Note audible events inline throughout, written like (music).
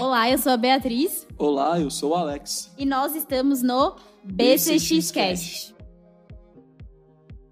Olá, eu sou a Beatriz. Olá, eu sou o Alex. E nós estamos no BCX Cast.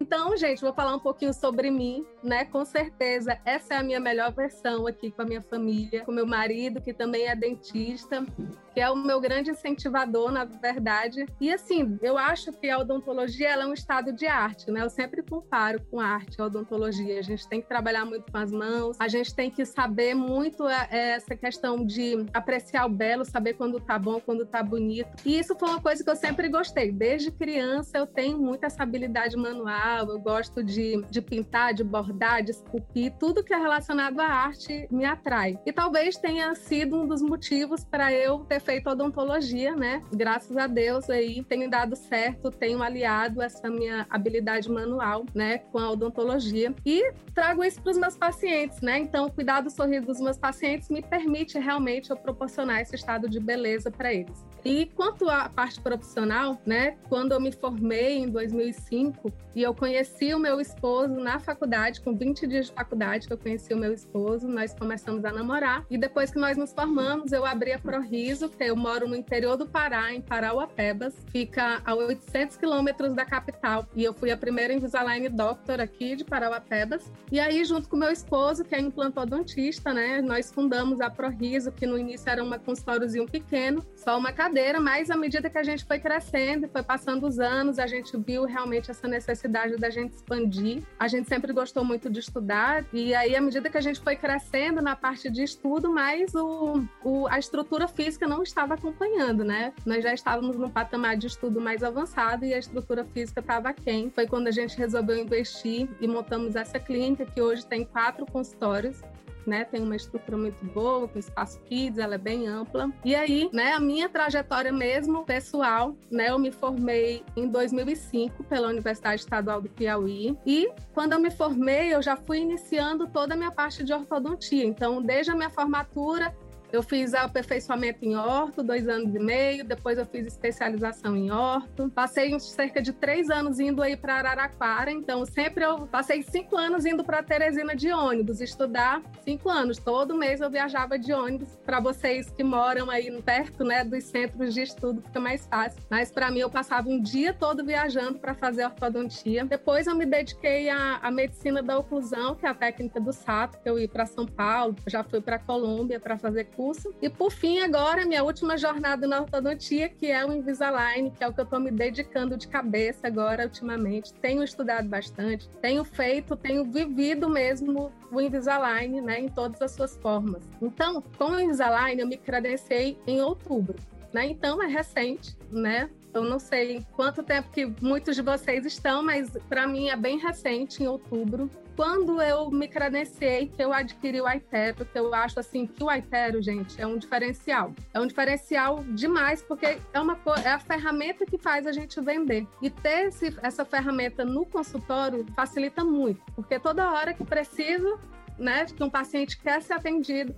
Então, gente, vou falar um pouquinho sobre mim, né? Com certeza, essa é a minha melhor versão aqui com a minha família, com meu marido, que também é dentista, que é o meu grande incentivador, na verdade. E assim, eu acho que a odontologia é um estado de arte, né? Eu sempre comparo com a arte, a odontologia. A gente tem que trabalhar muito com as mãos, a gente tem que saber muito é, é, essa questão de apreciar o belo, saber quando tá bom, quando tá bonito. E isso foi uma coisa que eu sempre gostei. Desde criança eu tenho muita essa habilidade manual, eu gosto de, de pintar, de bordar, de esculpir, tudo que é relacionado à arte me atrai. E talvez tenha sido um dos motivos para eu ter feito odontologia, né? Graças a Deus aí tem dado certo, tenho aliado essa minha habilidade manual, né, com a odontologia e trago isso para os meus pacientes, né? Então, cuidar do sorriso dos meus pacientes me permite realmente eu proporcionar esse estado de beleza para eles. E quanto à parte profissional, né, quando eu me formei em 2005 e eu conheci o meu esposo na faculdade, com 20 dias de faculdade que eu conheci o meu esposo, nós começamos a namorar. E depois que nós nos formamos, eu abri a Proriso, que eu moro no interior do Pará, em Parauapebas, fica a 800 quilômetros da capital. E eu fui a primeira Invisalign Doctor aqui de Parauapebas. E aí, junto com meu esposo, que é implantodontista, né, nós fundamos a Proriso, que no início era um consultóriozinho pequeno, só uma cadeira, mas à medida que a gente foi crescendo foi passando os anos, a gente viu realmente essa necessidade da gente expandir. A gente sempre gostou muito de estudar, e aí, à medida que a gente foi crescendo na parte de estudo, mais o, o, a estrutura física não estava acompanhando, né? Nós já estávamos num patamar de estudo mais avançado e a estrutura física estava quem. Foi quando a gente resolveu investir e montamos essa clínica, que hoje tem quatro consultórios né? Tem uma estrutura muito boa, com espaço kids, ela é bem ampla. E aí, né, a minha trajetória mesmo pessoal, né, eu me formei em 2005 pela Universidade Estadual do Piauí. E quando eu me formei, eu já fui iniciando toda a minha parte de ortodontia. Então, desde a minha formatura, eu fiz aperfeiçoamento em orto, dois anos e meio, depois eu fiz especialização em orto. Passei cerca de três anos indo aí para Araraquara, então sempre eu passei cinco anos indo para Teresina de ônibus, estudar cinco anos. Todo mês eu viajava de ônibus. Para vocês que moram aí perto né, dos centros de estudo, fica mais fácil. Mas para mim, eu passava um dia todo viajando para fazer ortodontia. Depois eu me dediquei à, à medicina da oclusão, que é a técnica do SAP, que eu ia para São Paulo, já fui para Colômbia para fazer curso. E por fim, agora, minha última jornada na ortodontia, que é o Invisalign, que é o que eu estou me dedicando de cabeça agora, ultimamente. Tenho estudado bastante, tenho feito, tenho vivido mesmo o Invisalign, né, em todas as suas formas. Então, com o Invisalign, eu me credenciei em outubro. Né? Então, é recente, né? Eu não sei quanto tempo que muitos de vocês estão, mas para mim é bem recente, em outubro. Quando eu me credenciei, que eu adquiri o Itero, que eu acho assim que o Itero, gente, é um diferencial. É um diferencial demais, porque é, uma, é a ferramenta que faz a gente vender. E ter esse, essa ferramenta no consultório facilita muito, porque toda hora que precisa, né, que um paciente quer ser atendido,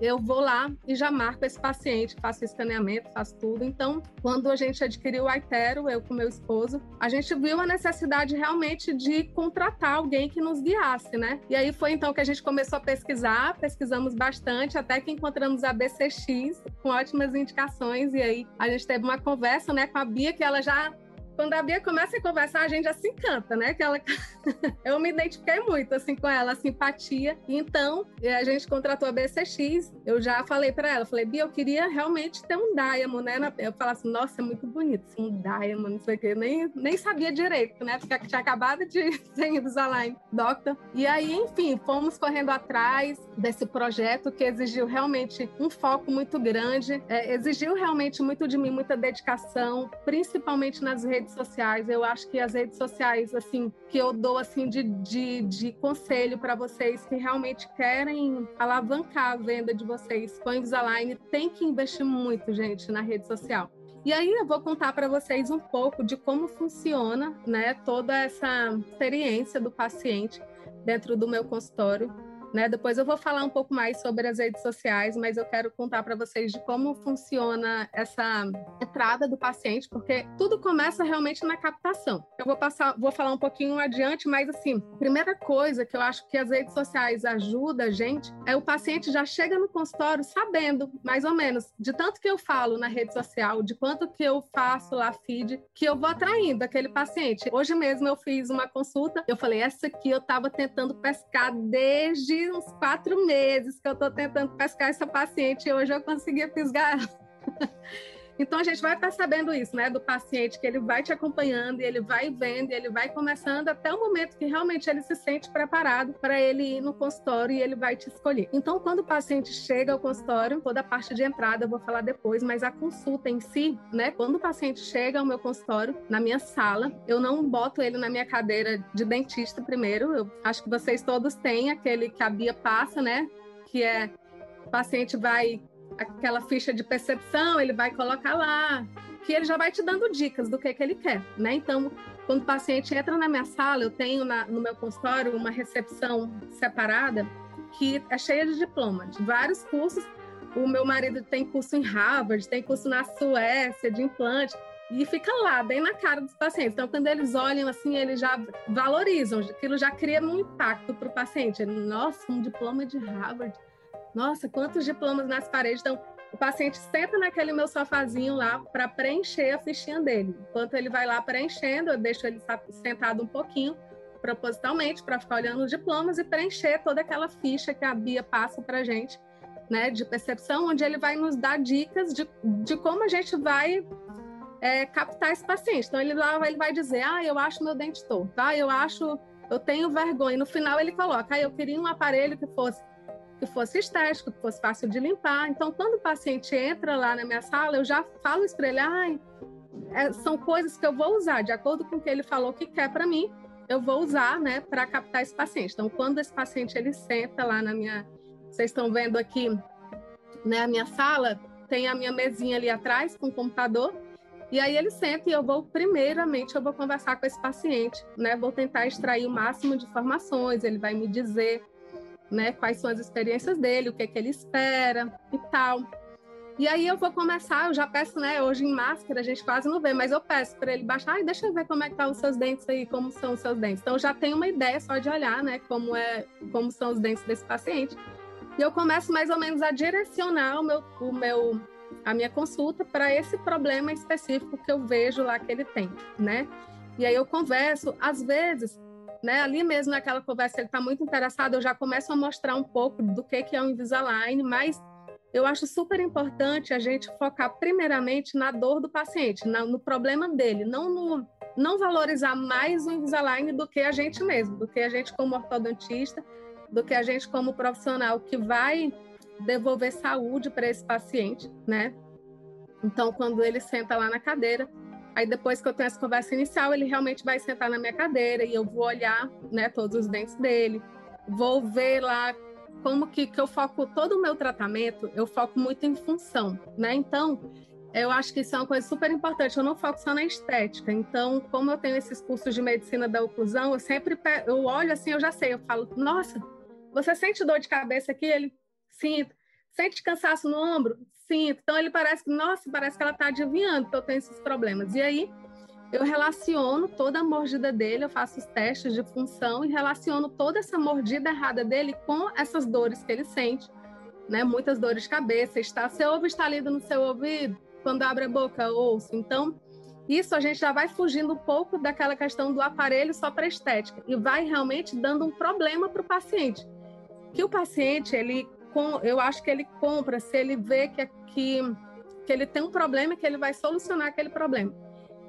eu vou lá e já marco esse paciente, faço escaneamento, faço tudo. Então, quando a gente adquiriu o Aitero, eu com meu esposo, a gente viu a necessidade realmente de contratar alguém que nos guiasse, né? E aí foi então que a gente começou a pesquisar, pesquisamos bastante, até que encontramos a BCX com ótimas indicações. E aí a gente teve uma conversa, né, com a Bia, que ela já quando a Bia começa a conversar, a gente já se encanta, né? Que ela... (laughs) eu me identifiquei muito, assim, com ela, a simpatia. Então, a gente contratou a BCX. Eu já falei para ela, falei, Bia, eu queria realmente ter um Diamond, né? Eu falava assim, nossa, é muito bonito, assim, um Diamond, não sei o quê. Nem, nem sabia direito, né? Porque tinha acabado de (laughs) ser Invisalign Doctor. E aí, enfim, fomos correndo atrás desse projeto que exigiu realmente um foco muito grande, é, exigiu realmente muito de mim, muita dedicação, principalmente nas redes redes sociais. Eu acho que as redes sociais, assim, que eu dou assim de, de, de conselho para vocês que realmente querem alavancar a venda de vocês com Invisalign, tem que investir muito, gente, na rede social. E aí eu vou contar para vocês um pouco de como funciona, né, toda essa experiência do paciente dentro do meu consultório Né? Depois eu vou falar um pouco mais sobre as redes sociais, mas eu quero contar para vocês de como funciona essa entrada do paciente, porque tudo começa realmente na captação. Eu vou passar, vou falar um pouquinho adiante, mas assim, primeira coisa que eu acho que as redes sociais ajudam a gente é o paciente já chega no consultório sabendo, mais ou menos, de tanto que eu falo na rede social, de quanto que eu faço lá feed, que eu vou atraindo aquele paciente. Hoje mesmo eu fiz uma consulta, eu falei, essa aqui eu estava tentando pescar desde uns quatro meses que eu estou tentando pescar essa paciente e hoje eu consegui fisgar Então a gente vai percebendo isso, né, do paciente que ele vai te acompanhando ele vai vendo, ele vai começando até o momento que realmente ele se sente preparado para ele ir no consultório e ele vai te escolher. Então quando o paciente chega ao consultório, toda a parte de entrada eu vou falar depois, mas a consulta em si, né, quando o paciente chega ao meu consultório, na minha sala, eu não boto ele na minha cadeira de dentista primeiro. Eu acho que vocês todos têm aquele que a Bia passa, né, que é o paciente vai aquela ficha de percepção, ele vai colocar lá, que ele já vai te dando dicas do que, que ele quer, né? Então, quando o paciente entra na minha sala, eu tenho na, no meu consultório uma recepção separada que é cheia de diplomas, de vários cursos. O meu marido tem curso em Harvard, tem curso na Suécia de implante, e fica lá, bem na cara dos pacientes. Então, quando eles olham assim, eles já valorizam, aquilo já cria um impacto para o paciente. Nossa, um diploma de Harvard nossa, quantos diplomas nas paredes. Então, o paciente senta naquele meu sofazinho lá para preencher a fichinha dele. Enquanto ele vai lá preenchendo, eu deixo ele sentado um pouquinho, propositalmente, para ficar olhando os diplomas e preencher toda aquela ficha que a Bia passa para a gente, né, de percepção, onde ele vai nos dar dicas de, de como a gente vai é, captar esse paciente. Então, ele lá ele vai dizer: Ah, eu acho meu dente torto, tá? Eu acho, eu tenho vergonha. No final, ele coloca: Ah, eu queria um aparelho que fosse que fosse estético, que fosse fácil de limpar. Então, quando o paciente entra lá na minha sala, eu já falo isso para ele, é, são coisas que eu vou usar, de acordo com o que ele falou que quer para mim, eu vou usar, né, para captar esse paciente. Então, quando esse paciente ele senta lá na minha, vocês estão vendo aqui, né, a minha sala, tem a minha mesinha ali atrás com o computador, e aí ele senta e eu vou, primeiramente, eu vou conversar com esse paciente, né? Vou tentar extrair o máximo de informações, ele vai me dizer né? Quais são as experiências dele, o que, é que ele espera e tal. E aí eu vou começar, eu já peço, né? Hoje em máscara a gente quase não vê, mas eu peço para ele baixar e deixa eu ver como é que tá os seus dentes aí, como são os seus dentes. Então já tenho uma ideia só de olhar, né? Como é, como são os dentes desse paciente. E eu começo mais ou menos a direcionar o meu, o meu a minha consulta para esse problema específico que eu vejo lá que ele tem, né? E aí eu converso, às vezes né? Ali mesmo naquela conversa, ele está muito interessado, eu já começo a mostrar um pouco do que, que é o Invisalign, mas eu acho super importante a gente focar primeiramente na dor do paciente, no problema dele, não no não valorizar mais o Invisalign do que a gente mesmo, do que a gente como ortodontista, do que a gente como profissional que vai devolver saúde para esse paciente, né? Então, quando ele senta lá na cadeira, Aí depois que eu tenho essa conversa inicial, ele realmente vai sentar na minha cadeira e eu vou olhar, né, todos os dentes dele, vou ver lá como que, que eu foco todo o meu tratamento, eu foco muito em função, né? Então, eu acho que isso é uma coisa super importante. Eu não foco só na estética. Então, como eu tenho esses cursos de medicina da oclusão, eu sempre eu olho assim, eu já sei, eu falo, nossa, você sente dor de cabeça aqui? Ele, sinto. Sente cansaço no ombro? Sinto. Então ele parece que, nossa, parece que ela está adivinhando que eu tenho esses problemas. E aí eu relaciono toda a mordida dele, eu faço os testes de função e relaciono toda essa mordida errada dele com essas dores que ele sente, né? Muitas dores de cabeça, está seu ouvido está lido no seu ouvido, quando abre a boca, ouço. Então, isso a gente já vai fugindo um pouco daquela questão do aparelho só para estética e vai realmente dando um problema para o paciente. Que o paciente, ele eu acho que ele compra se ele vê que, que, que ele tem um problema que ele vai solucionar aquele problema.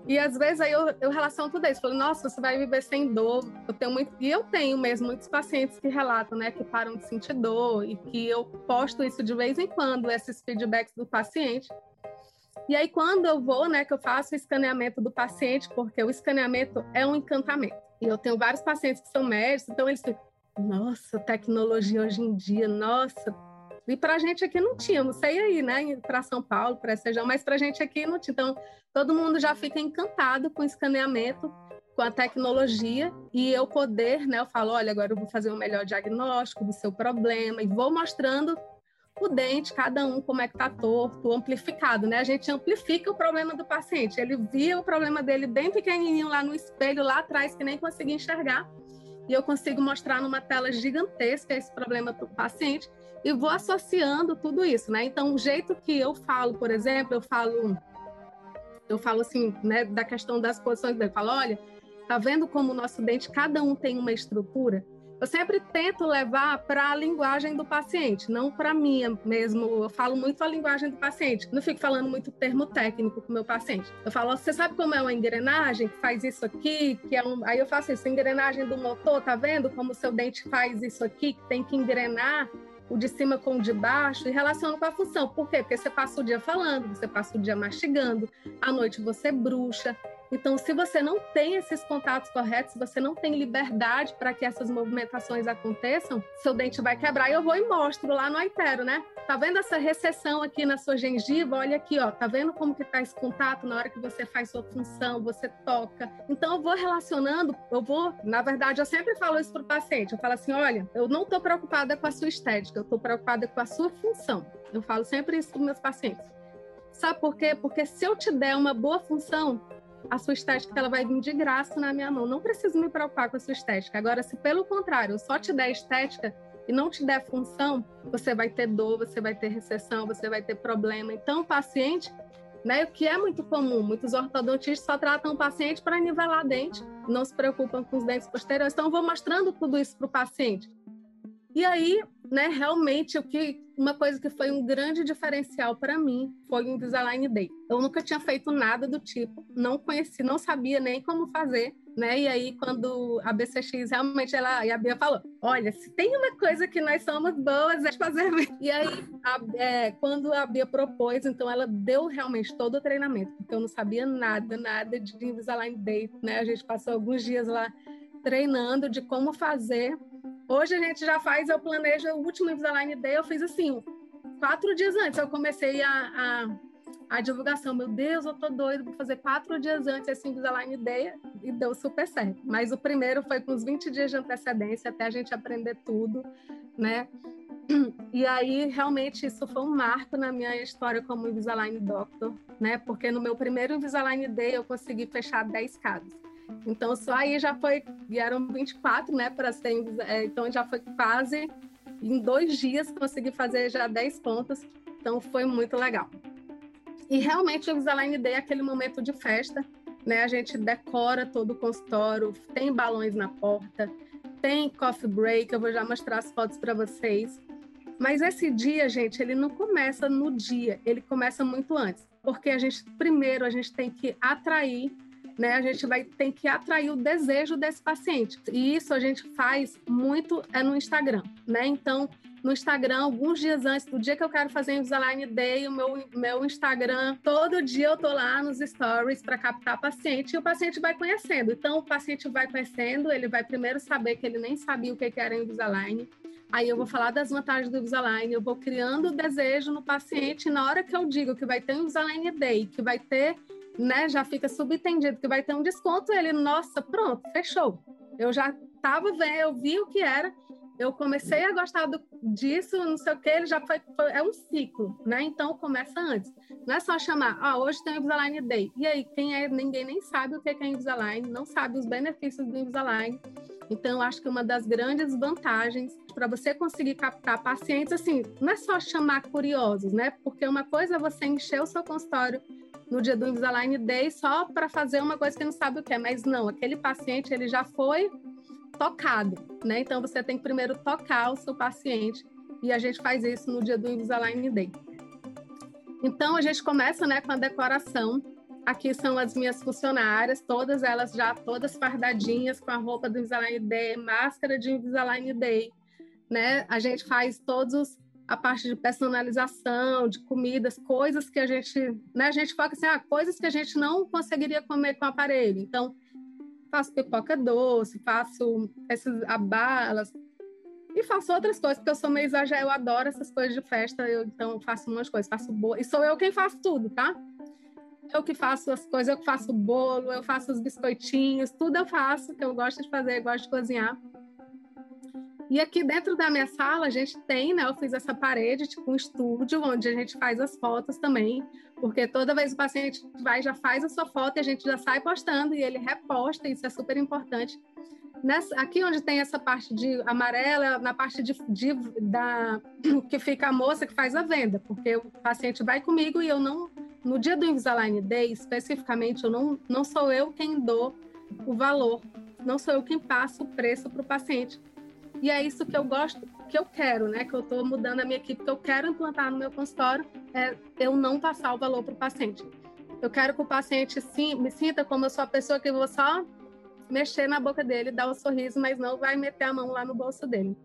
E às vezes aí eu, eu relaciono tudo isso. Falo, nossa, você vai viver sem dor. Eu tenho muito, e eu tenho mesmo muitos pacientes que relatam, né, que param de sentir dor e que eu posto isso de vez em quando, esses feedbacks do paciente. E aí quando eu vou, né, que eu faço o escaneamento do paciente, porque o escaneamento é um encantamento. E eu tenho vários pacientes que são médicos, então eles ficam, nossa, tecnologia hoje em dia, nossa. E para a gente aqui não tinha, não sei aí, né? Para São Paulo, para Sejão, mas para a gente aqui não tinha. Então, todo mundo já fica encantado com o escaneamento com a tecnologia e eu poder, né? Eu falo, olha, agora eu vou fazer um melhor diagnóstico do seu problema e vou mostrando o dente, cada um como é que tá torto, amplificado, né? A gente amplifica o problema do paciente. Ele via o problema dele bem pequenininho lá no espelho, lá atrás, que nem conseguia enxergar. E eu consigo mostrar numa tela gigantesca esse problema para o paciente e vou associando tudo isso, né? Então, o jeito que eu falo, por exemplo, eu falo eu falo assim, né, da questão das posições. Eu falo, olha, tá vendo como o nosso dente, cada um tem uma estrutura? Eu sempre tento levar para a linguagem do paciente, não para mim mesmo. Eu falo muito a linguagem do paciente. Não fico falando muito termo técnico com o meu paciente. Eu falo, você sabe como é uma engrenagem que faz isso aqui? Que é um... Aí eu faço isso, engrenagem do motor, tá vendo como o seu dente faz isso aqui? Que tem que engrenar o de cima com o de baixo e relaciono com a função. Por quê? Porque você passa o dia falando, você passa o dia mastigando, à noite você bruxa. Então, se você não tem esses contatos corretos, se você não tem liberdade para que essas movimentações aconteçam, seu dente vai quebrar. E eu vou e mostro lá no Aitero, né? Tá vendo essa recessão aqui na sua gengiva? Olha aqui, ó. Tá vendo como que tá esse contato na hora que você faz sua função, você toca. Então, eu vou relacionando, eu vou, na verdade, eu sempre falo isso pro paciente. Eu falo assim, olha, eu não tô preocupada com a sua estética, eu tô preocupada com a sua função. Eu falo sempre isso para meus pacientes. Sabe por quê? Porque se eu te der uma boa função, a sua estética ela vai vir de graça na minha mão. Não preciso me preocupar com a sua estética. Agora, se pelo contrário, eu só te der estética e não te der função, você vai ter dor, você vai ter recessão, você vai ter problema. Então, o paciente, né, o que é muito comum, muitos ortodontistas só tratam o paciente para nivelar dente, não se preocupam com os dentes posteriores. Então, eu vou mostrando tudo isso para o paciente. E aí, né, realmente, o que uma coisa que foi um grande diferencial para mim foi o Invisalign Day. Eu nunca tinha feito nada do tipo, não conheci, não sabia nem como fazer, né? E aí, quando a BCX realmente ela e a Bia falou: Olha, se tem uma coisa que nós somos boas é fazer. (laughs) E aí, a, é, quando a Bia propôs, então ela deu realmente todo o treinamento, porque eu não sabia nada, nada de Invisalign Day, né? A gente passou alguns dias lá treinando de como fazer Hoje a gente já faz, eu planejo o último Invisalign Day, eu fiz assim, quatro dias antes eu comecei a, a, a divulgação. Meu Deus, eu tô doido para fazer quatro dias antes esse Invisalign Day e deu super certo. Mas o primeiro foi com uns 20 dias de antecedência até a gente aprender tudo, né? E aí, realmente, isso foi um marco na minha história como Invisalign Doctor, né? Porque no meu primeiro Invisalign Day eu consegui fechar 10 casos. Então, só aí já foi, e eram 24, né, para ser, é, então já foi quase, em dois dias consegui fazer já 10 pontos, então foi muito legal. E realmente o Invisalign Day é aquele momento de festa, né, a gente decora todo o consultório, tem balões na porta, tem coffee break, eu vou já mostrar as fotos para vocês. Mas esse dia, gente, ele não começa no dia, ele começa muito antes, porque a gente primeiro a gente tem que atrair né, a gente vai ter que atrair o desejo desse paciente. E isso a gente faz muito é no Instagram, né? Então, no Instagram, alguns dias antes do dia que eu quero fazer o Invisalign Day, o meu, meu Instagram, todo dia eu tô lá nos stories para captar paciente e o paciente vai conhecendo. Então, o paciente vai conhecendo, ele vai primeiro saber que ele nem sabia o que era Invisalign. Aí eu vou falar das vantagens do Invisalign, eu vou criando o desejo no paciente. Na hora que eu digo que vai ter um Invisalign Day, que vai ter né, já fica subentendido que vai ter um desconto, ele, nossa, pronto, fechou. Eu já estava vendo, eu vi o que era, eu comecei a gostar do, disso, não sei o que, ele já foi, foi, é um ciclo, né? Então começa antes. Não é só chamar, ah, hoje tem o Invisalign Day. E aí, quem é, ninguém nem sabe o que é Invisalign, não sabe os benefícios do Invisalign. Então, acho que uma das grandes vantagens para você conseguir captar pacientes, assim, não é só chamar curiosos, né? Porque uma coisa é você encher o seu consultório no dia do Invisalign Day só para fazer uma coisa que não sabe o que é, mas não, aquele paciente ele já foi tocado, né? Então você tem que primeiro tocar o seu paciente e a gente faz isso no dia do Invisalign Day. Então a gente começa, né, com a decoração. Aqui são as minhas funcionárias, todas elas já todas fardadinhas com a roupa do Invisalign Day, máscara de Invisalign Day, né? A gente faz todos os a parte de personalização, de comidas, coisas que a gente, né, a gente foca assim, ah, coisas que a gente não conseguiria comer com o aparelho. Então, faço pipoca doce, faço essas abalas e faço outras coisas, porque eu sou meio exagerada, eu adoro essas coisas de festa, eu, então eu faço umas coisas, faço boa, e sou eu quem faço tudo, tá? eu que faço as coisas, eu que faço o bolo, eu faço os biscoitinhos, tudo eu faço, que eu gosto de fazer, eu gosto de cozinhar. E aqui dentro da minha sala a gente tem, né? Eu fiz essa parede, tipo um estúdio, onde a gente faz as fotos também, porque toda vez o paciente vai, já faz a sua foto e a gente já sai postando e ele reposta, isso é super importante. Nessa, aqui onde tem essa parte de amarela, na parte de, de, da (clears throat) que fica a moça que faz a venda, porque o paciente vai comigo e eu não, no dia do Invisalign Day, especificamente, eu não, não sou eu quem dou o valor, não sou eu quem passa o preço para o paciente. E é isso que eu gosto, que eu quero, né? Que eu estou mudando a minha equipe, que eu quero implantar no meu consultório, é eu não passar o valor para o paciente. Eu quero que o paciente sim, me sinta como eu sou a pessoa que vou só mexer na boca dele, dar um sorriso, mas não vai meter a mão lá no bolso dele.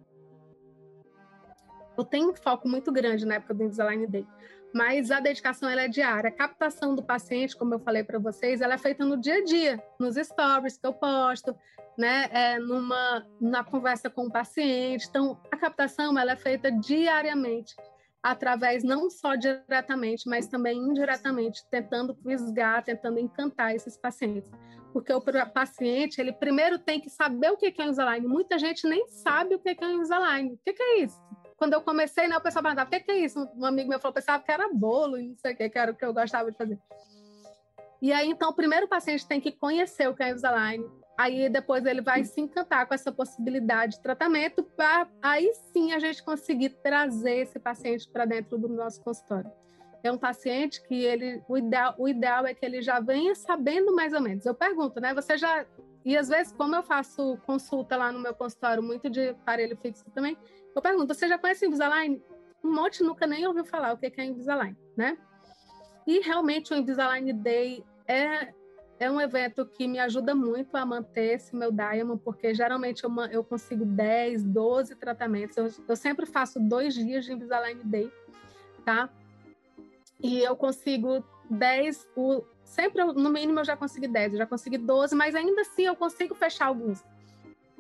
Eu tenho um foco muito grande na época do Invisalign Day, mas a dedicação ela é diária. A captação do paciente, como eu falei para vocês, ela é feita no dia a dia, nos stories que eu posto, né, é, numa na conversa com o paciente. Então, a captação ela é feita diariamente, através não só diretamente, mas também indiretamente, tentando fisgar, tentando encantar esses pacientes. Porque o paciente, ele primeiro tem que saber o que é o Invisalign. Muita gente nem sabe o que é o Invisalign. O que é isso? Quando eu comecei, né, o pessoal perguntava, o que é isso? Um amigo meu falou, pensava que era bolo, e não sei o que, que era o que eu gostava de fazer. E aí, então, o primeiro paciente tem que conhecer o que é Invisalign, Aí depois ele vai se encantar com essa possibilidade de tratamento para aí sim a gente conseguir trazer esse paciente para dentro do nosso consultório. É um paciente que ele o ideal, o ideal é que ele já venha sabendo mais ou menos. Eu pergunto, né? Você já e às vezes como eu faço consulta lá no meu consultório muito de aparelho fixo também, eu pergunto, você já conhece Invisalign? Um monte nunca nem ouviu falar o que é Invisalign, né? E realmente o Invisalign Day é é um evento que me ajuda muito a manter esse meu Diamond, porque geralmente eu, eu consigo 10, 12 tratamentos. Eu, eu sempre faço dois dias de Invisalign Day, tá? E eu consigo 10, o, sempre no mínimo eu já consegui 10, eu já consegui 12, mas ainda assim eu consigo fechar alguns.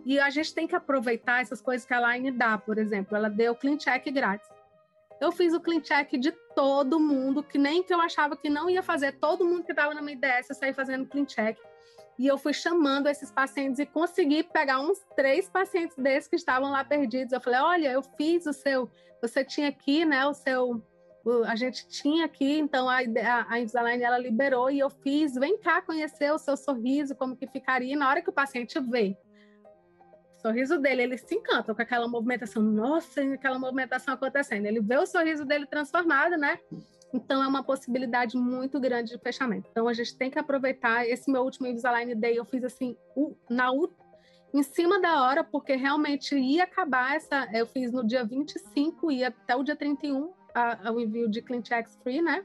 E a gente tem que aproveitar essas coisas que a Line dá, por exemplo, ela deu clean check grátis. Eu fiz o clean check de todo mundo, que nem que eu achava que não ia fazer. Todo mundo que estava na minha IDS eu saí fazendo clean check. E eu fui chamando esses pacientes e consegui pegar uns três pacientes desses que estavam lá perdidos. Eu falei: olha, eu fiz o seu. Você tinha aqui, né? O seu. A gente tinha aqui, então a, a, a Invisalign ela liberou e eu fiz. Vem cá conhecer o seu sorriso, como que ficaria. E na hora que o paciente vê sorriso dele, ele se encanta com aquela movimentação, nossa, aquela movimentação acontecendo. Ele vê o sorriso dele transformado, né? Então é uma possibilidade muito grande de fechamento. Então a gente tem que aproveitar esse meu último Invisalign Day, eu fiz assim, na em cima da hora, porque realmente ia acabar essa, eu fiz no dia 25 e até o dia 31 a, a, o envio de Clean Checks Free, né?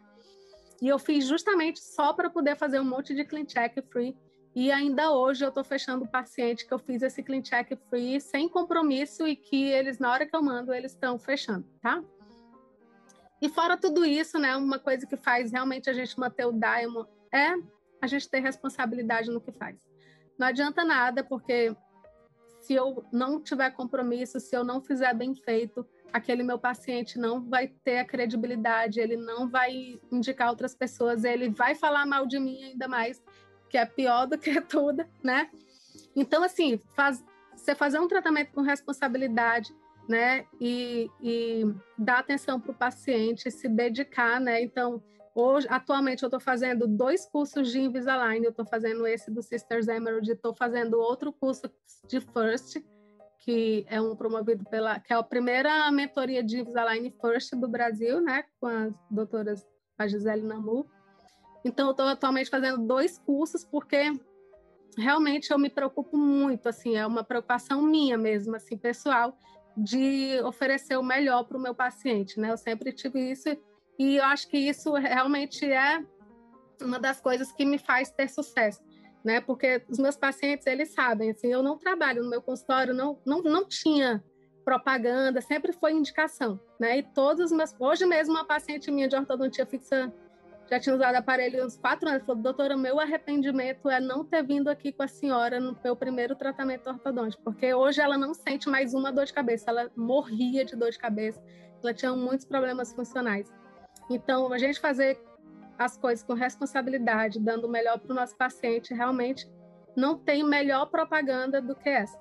E eu fiz justamente só para poder fazer um monte de Clean Check Free e ainda hoje eu estou fechando paciente que eu fiz esse clean check free sem compromisso e que eles, na hora que eu mando, eles estão fechando, tá? E fora tudo isso, né, uma coisa que faz realmente a gente manter o Diamond é a gente ter responsabilidade no que faz. Não adianta nada, porque se eu não tiver compromisso, se eu não fizer bem feito, aquele meu paciente não vai ter a credibilidade, ele não vai indicar outras pessoas, ele vai falar mal de mim ainda mais que é pior do que (laughs) tudo, né? Então, assim, faz, você fazer um tratamento com responsabilidade, né? E, e dar atenção para o paciente, se dedicar, né? Então, hoje, atualmente, eu estou fazendo dois cursos de Invisalign. Eu estou fazendo esse do Sisters Emerald, estou fazendo outro curso de First, que é um promovido pela, que é a primeira mentoria de Invisalign First do Brasil, né? Com as doutoras a Gisele Namu então, eu estou atualmente fazendo dois cursos, porque realmente eu me preocupo muito, assim, é uma preocupação minha mesmo, assim, pessoal, de oferecer o melhor para o meu paciente, né? Eu sempre tive isso e eu acho que isso realmente é uma das coisas que me faz ter sucesso, né? Porque os meus pacientes, eles sabem, assim, eu não trabalho no meu consultório, não, não, não tinha propaganda, sempre foi indicação, né? E todos os meus... Hoje mesmo, uma paciente minha de ortodontia fixa já tinha usado aparelho uns quatro anos. Falou, doutora, meu arrependimento é não ter vindo aqui com a senhora no meu primeiro tratamento ortodôntico, porque hoje ela não sente mais uma dor de cabeça, ela morria de dor de cabeça, ela tinha muitos problemas funcionais. Então, a gente fazer as coisas com responsabilidade, dando o melhor para o nosso paciente, realmente não tem melhor propaganda do que essa.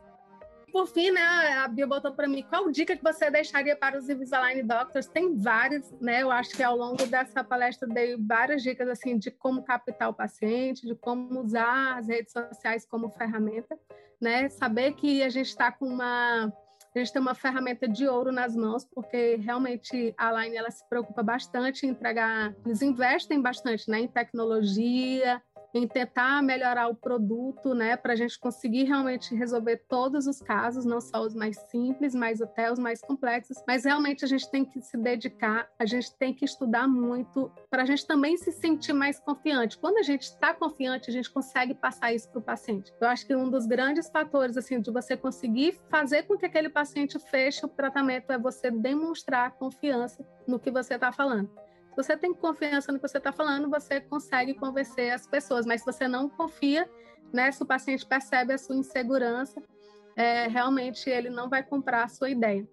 Por fim, né, a Bia botou para mim, qual dica que você deixaria para os Invisalign Doctors? Tem várias, né? Eu acho que ao longo dessa palestra dei várias dicas assim de como captar o paciente, de como usar as redes sociais como ferramenta, né? Saber que a gente está com uma a gente tem uma ferramenta de ouro nas mãos, porque realmente a Line ela se preocupa bastante em entregar, eles investem bastante né, em tecnologia, em tentar melhorar o produto, né, para a gente conseguir realmente resolver todos os casos, não só os mais simples, mas até os mais complexos. Mas realmente a gente tem que se dedicar, a gente tem que estudar muito para a gente também se sentir mais confiante. Quando a gente está confiante, a gente consegue passar isso para o paciente. Eu acho que um dos grandes fatores assim de você conseguir fazer com que aquele paciente feche o tratamento é você demonstrar confiança no que você está falando você tem confiança no que você está falando, você consegue convencer as pessoas. Mas se você não confia, né, se o paciente percebe a sua insegurança, é, realmente ele não vai comprar a sua ideia.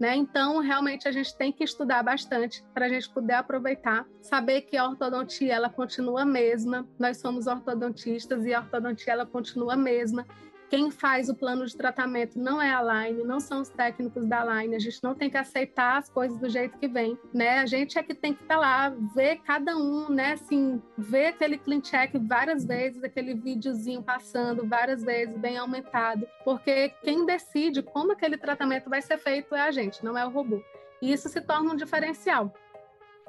Né? Então, realmente, a gente tem que estudar bastante para a gente poder aproveitar, saber que a ortodontia ela continua a mesma, nós somos ortodontistas e a ortodontia ela continua a mesma. Quem faz o plano de tratamento não é a Line, não são os técnicos da Line. A gente não tem que aceitar as coisas do jeito que vem, né? A gente é que tem que estar tá lá, ver cada um, né? Assim, ver aquele clean check várias vezes, aquele videozinho passando várias vezes, bem aumentado, porque quem decide como aquele tratamento vai ser feito é a gente, não é o robô. E isso se torna um diferencial.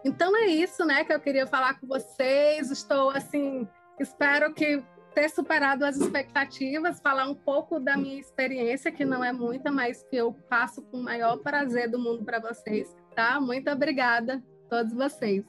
Então é isso, né, que eu queria falar com vocês. Estou assim, espero que ter superado as expectativas, falar um pouco da minha experiência, que não é muita, mas que eu passo com o maior prazer do mundo para vocês, tá? Muito obrigada a todos vocês.